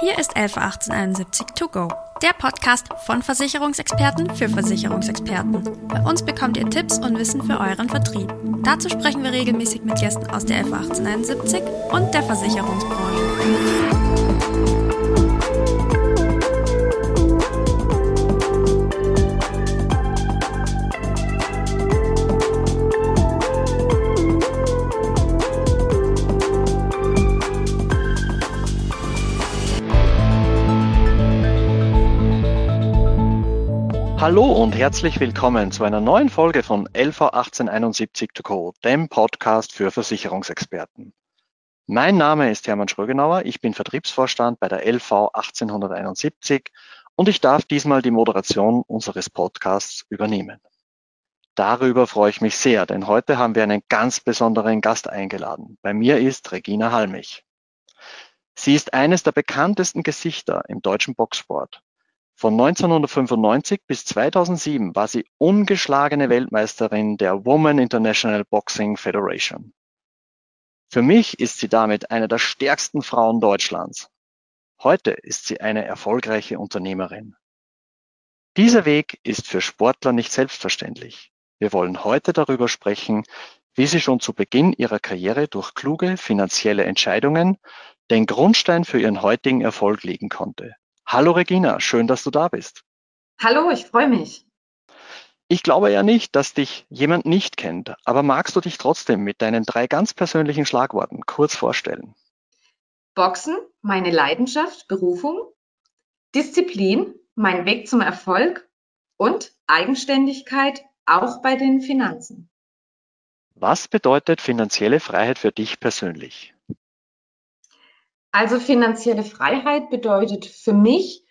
Hier ist 111871 To Go, der Podcast von Versicherungsexperten für Versicherungsexperten. Bei uns bekommt ihr Tipps und Wissen für euren Vertrieb. Dazu sprechen wir regelmäßig mit Gästen aus der 111871 und der Versicherungsbranche. Hallo und herzlich willkommen zu einer neuen Folge von LV 1871 to go, dem Podcast für Versicherungsexperten. Mein Name ist Hermann Schrögenauer, ich bin Vertriebsvorstand bei der LV 1871 und ich darf diesmal die Moderation unseres Podcasts übernehmen. Darüber freue ich mich sehr, denn heute haben wir einen ganz besonderen Gast eingeladen. Bei mir ist Regina Halmich. Sie ist eines der bekanntesten Gesichter im deutschen Boxsport von 1995 bis 2007 war sie ungeschlagene Weltmeisterin der Women International Boxing Federation. Für mich ist sie damit eine der stärksten Frauen Deutschlands. Heute ist sie eine erfolgreiche Unternehmerin. Dieser Weg ist für Sportler nicht selbstverständlich. Wir wollen heute darüber sprechen, wie sie schon zu Beginn ihrer Karriere durch kluge finanzielle Entscheidungen den Grundstein für ihren heutigen Erfolg legen konnte. Hallo Regina, schön, dass du da bist. Hallo, ich freue mich. Ich glaube ja nicht, dass dich jemand nicht kennt, aber magst du dich trotzdem mit deinen drei ganz persönlichen Schlagworten kurz vorstellen? Boxen, meine Leidenschaft, Berufung, Disziplin, mein Weg zum Erfolg und Eigenständigkeit auch bei den Finanzen. Was bedeutet finanzielle Freiheit für dich persönlich? Also finanzielle Freiheit bedeutet für mich,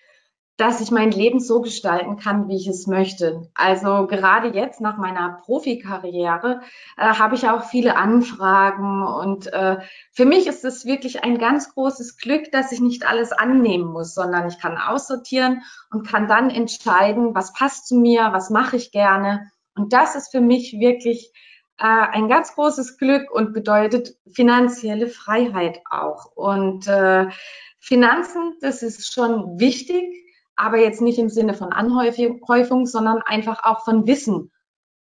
dass ich mein Leben so gestalten kann, wie ich es möchte. Also gerade jetzt nach meiner Profikarriere äh, habe ich auch viele Anfragen und äh, für mich ist es wirklich ein ganz großes Glück, dass ich nicht alles annehmen muss, sondern ich kann aussortieren und kann dann entscheiden, was passt zu mir, was mache ich gerne. Und das ist für mich wirklich äh, ein ganz großes Glück und bedeutet finanzielle Freiheit auch. Und äh, Finanzen, das ist schon wichtig, aber jetzt nicht im Sinne von Anhäufung, sondern einfach auch von Wissen.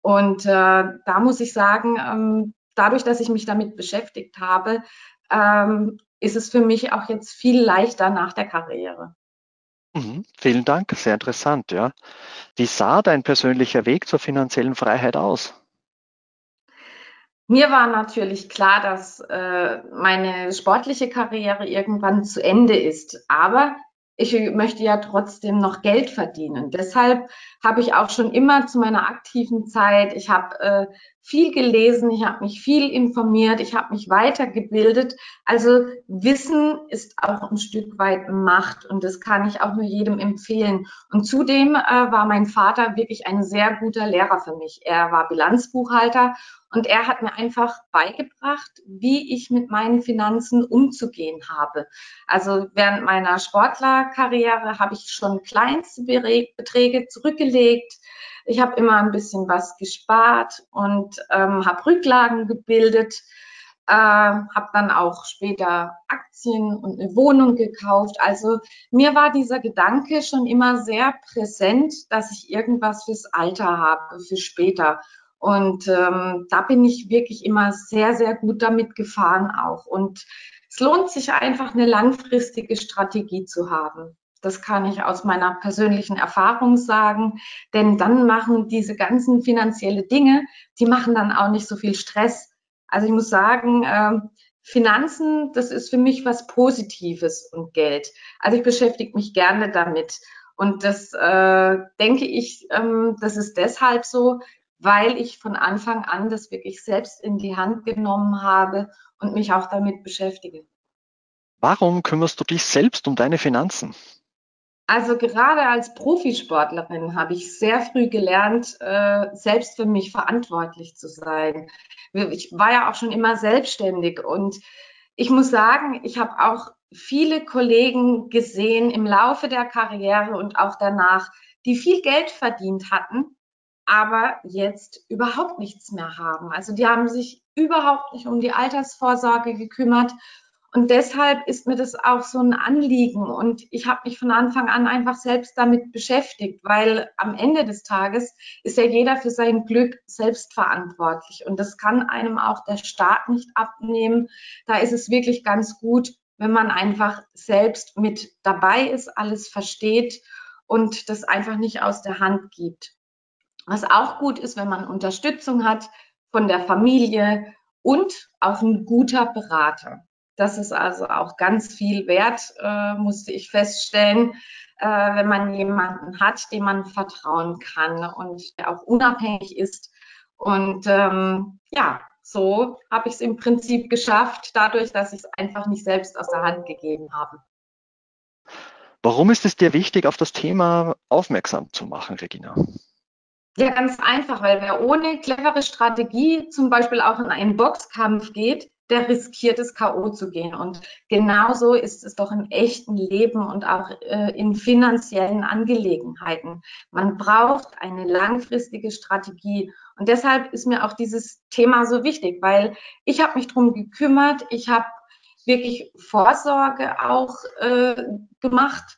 Und äh, da muss ich sagen, ähm, dadurch, dass ich mich damit beschäftigt habe, ähm, ist es für mich auch jetzt viel leichter nach der Karriere. Mhm, vielen Dank, sehr interessant, ja. Wie sah dein persönlicher Weg zur finanziellen Freiheit aus? Mir war natürlich klar, dass äh, meine sportliche Karriere irgendwann zu Ende ist. Aber ich möchte ja trotzdem noch Geld verdienen. Deshalb habe ich auch schon immer zu meiner aktiven Zeit, ich habe äh, viel gelesen, ich habe mich viel informiert, ich habe mich weitergebildet. Also Wissen ist auch ein Stück weit Macht und das kann ich auch nur jedem empfehlen. Und zudem äh, war mein Vater wirklich ein sehr guter Lehrer für mich. Er war Bilanzbuchhalter und er hat mir einfach beigebracht, wie ich mit meinen Finanzen umzugehen habe. Also während meiner Sportlerkarriere habe ich schon kleinste Beträge zurückgelegt. Ich habe immer ein bisschen was gespart und ähm, habe Rücklagen gebildet. Äh, habe dann auch später Aktien und eine Wohnung gekauft. Also mir war dieser Gedanke schon immer sehr präsent, dass ich irgendwas fürs Alter habe, für später. Und ähm, da bin ich wirklich immer sehr, sehr gut damit gefahren auch. Und es lohnt sich einfach, eine langfristige Strategie zu haben. Das kann ich aus meiner persönlichen Erfahrung sagen, denn dann machen diese ganzen finanzielle Dinge, die machen dann auch nicht so viel Stress. Also ich muss sagen, äh, Finanzen, das ist für mich was Positives und Geld. Also ich beschäftige mich gerne damit. Und das äh, denke ich, ähm, das ist deshalb so, weil ich von Anfang an das wirklich selbst in die Hand genommen habe und mich auch damit beschäftige. Warum kümmerst du dich selbst um deine Finanzen? Also gerade als Profisportlerin habe ich sehr früh gelernt, äh, selbst für mich verantwortlich zu sein. Ich war ja auch schon immer selbstständig und ich muss sagen, ich habe auch viele Kollegen gesehen im Laufe der Karriere und auch danach, die viel Geld verdient hatten aber jetzt überhaupt nichts mehr haben. Also die haben sich überhaupt nicht um die Altersvorsorge gekümmert Und deshalb ist mir das auch so ein Anliegen. Und ich habe mich von Anfang an einfach selbst damit beschäftigt, weil am Ende des Tages ist ja jeder für sein Glück selbst verantwortlich. Und das kann einem auch der Staat nicht abnehmen. Da ist es wirklich ganz gut, wenn man einfach selbst mit dabei ist, alles versteht und das einfach nicht aus der Hand gibt. Was auch gut ist, wenn man Unterstützung hat von der Familie und auch ein guter Berater. Das ist also auch ganz viel wert, äh, musste ich feststellen, äh, wenn man jemanden hat, dem man vertrauen kann und der auch unabhängig ist. Und ähm, ja, so habe ich es im Prinzip geschafft, dadurch, dass ich es einfach nicht selbst aus der Hand gegeben habe. Warum ist es dir wichtig, auf das Thema aufmerksam zu machen, Regina? Ja, ganz einfach, weil wer ohne clevere Strategie zum Beispiel auch in einen Boxkampf geht, der riskiert es, K.O. zu gehen. Und genauso ist es doch im echten Leben und auch äh, in finanziellen Angelegenheiten. Man braucht eine langfristige Strategie. Und deshalb ist mir auch dieses Thema so wichtig, weil ich habe mich drum gekümmert, ich habe wirklich Vorsorge auch äh, gemacht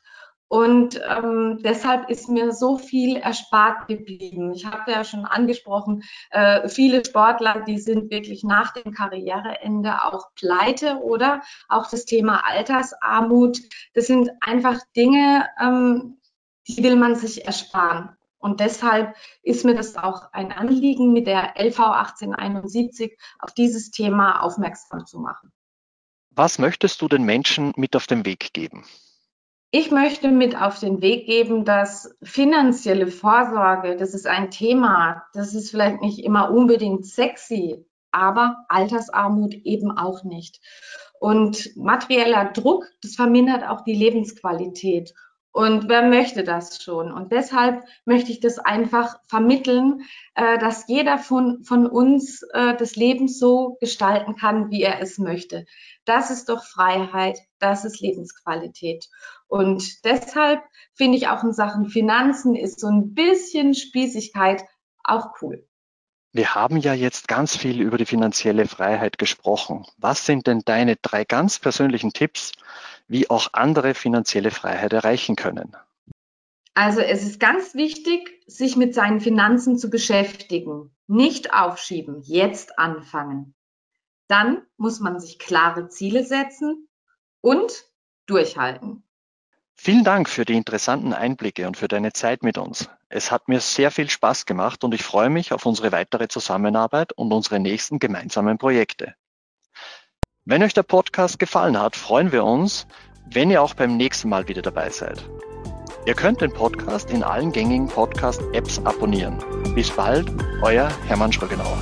und ähm, deshalb ist mir so viel erspart geblieben. Ich habe ja schon angesprochen, äh, viele Sportler, die sind wirklich nach dem Karriereende auch pleite oder auch das Thema Altersarmut. Das sind einfach Dinge, ähm, die will man sich ersparen. Und deshalb ist mir das auch ein Anliegen, mit der LV 1871 auf dieses Thema aufmerksam zu machen. Was möchtest du den Menschen mit auf den Weg geben? Ich möchte mit auf den Weg geben, dass finanzielle Vorsorge, das ist ein Thema, das ist vielleicht nicht immer unbedingt sexy, aber Altersarmut eben auch nicht. Und materieller Druck, das vermindert auch die Lebensqualität. Und wer möchte das schon? Und deshalb möchte ich das einfach vermitteln, äh, dass jeder von, von uns äh, das Leben so gestalten kann, wie er es möchte. Das ist doch Freiheit, das ist Lebensqualität. Und deshalb finde ich auch in Sachen Finanzen ist so ein bisschen Spießigkeit auch cool. Wir haben ja jetzt ganz viel über die finanzielle Freiheit gesprochen. Was sind denn deine drei ganz persönlichen Tipps, wie auch andere finanzielle Freiheit erreichen können? Also es ist ganz wichtig, sich mit seinen Finanzen zu beschäftigen. Nicht aufschieben, jetzt anfangen. Dann muss man sich klare Ziele setzen und durchhalten. Vielen Dank für die interessanten Einblicke und für deine Zeit mit uns. Es hat mir sehr viel Spaß gemacht und ich freue mich auf unsere weitere Zusammenarbeit und unsere nächsten gemeinsamen Projekte. Wenn euch der Podcast gefallen hat, freuen wir uns, wenn ihr auch beim nächsten Mal wieder dabei seid. Ihr könnt den Podcast in allen gängigen Podcast-Apps abonnieren. Bis bald, euer Hermann Schrögenauer.